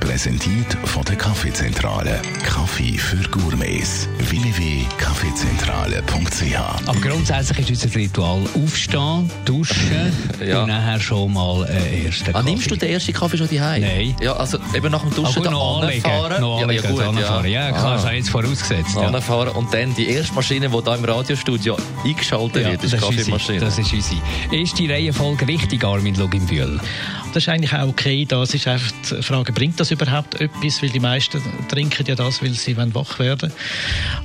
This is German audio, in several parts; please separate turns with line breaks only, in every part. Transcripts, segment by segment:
Präsentiert von der Kaffeezentrale. Kaffee für Gourmets. www.kaffeezentrale.ch
Aber grundsätzlich ist unser Ritual aufstehen, duschen
Ja.
und nachher schon mal äh, ersten
Ah,
Kaffee.
nimmst du den ersten Kaffee schon daheim?
Nein.
Ja, also eben nach dem
Ah,
Duschen da
noch anlegen,
anfahren.
noch
ja,
anlegen,
ja, gut,
anfahren. ja. klar, das
Ah.
habe ich jetzt vorausgesetzt. Ja.
Anfahren und dann die erste Maschine, die da im Radiostudio eingeschaltet
Ja,
wird, ist die
unsere,
Kaffeemaschine.
das ist unsere. Ist die Reihenfolge richtig, Armin Luginbühl?
Das ist eigentlich auch okay. Das ist einfach die Frage, bringt das überhaupt etwas? Weil die meisten trinken ja das, weil sie wollen wach werden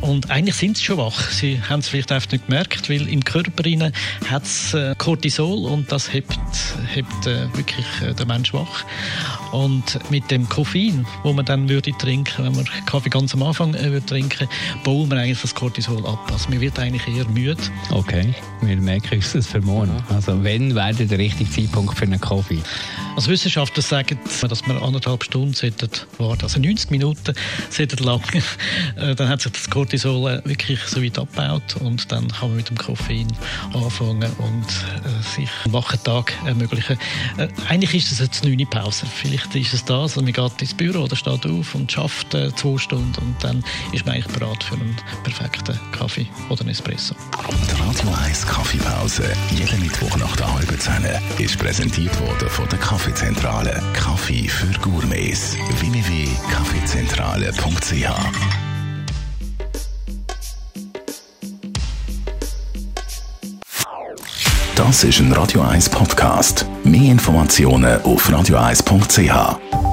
Und eigentlich sind sie schon wach. Sie haben es vielleicht einfach nicht gemerkt, weil im Körper hat es äh, Cortisol und das hebt, hebt äh, wirklich äh, den Mensch wach. Und mit dem Koffein, wo man dann würde trinken, wenn man Kaffee ganz am Anfang würde trinken, bauen wir eigentlich das Cortisol ab. Also man wird eigentlich eher müde.
Okay, wir merken uns das für morgen. Also, wenn wäre der richtige Zeitpunkt für einen Kaffee?
Also Wissenschaftler sagen, dass wir anderthalb Stunden sollten warten, also 90 Minuten sollten lang. Äh, Dann hat sich das Cortisol äh, wirklich so weit abgebaut und dann kann man mit dem Koffein anfangen und äh, sich einen wachen Tag ermöglichen. Äh, Eigentlich ist es jetzt eine Pause. Vielleicht ist es das, also man geht ins Büro oder steht auf und schafft äh, zwei Stunden und dann ist man eigentlich bereit für einen perfekten Kaffee oder einen Espresso.
Die Radio 1 Kaffeepause, jeden Mittwoch nach der halben Zehn, ist präsentiert worden von der Kaffeezentrale. Kaffee für Gourmets. www.kaffeezentrale.ch Das ist ein Radio 1 Podcast. Mehr Informationen auf radio1.ch.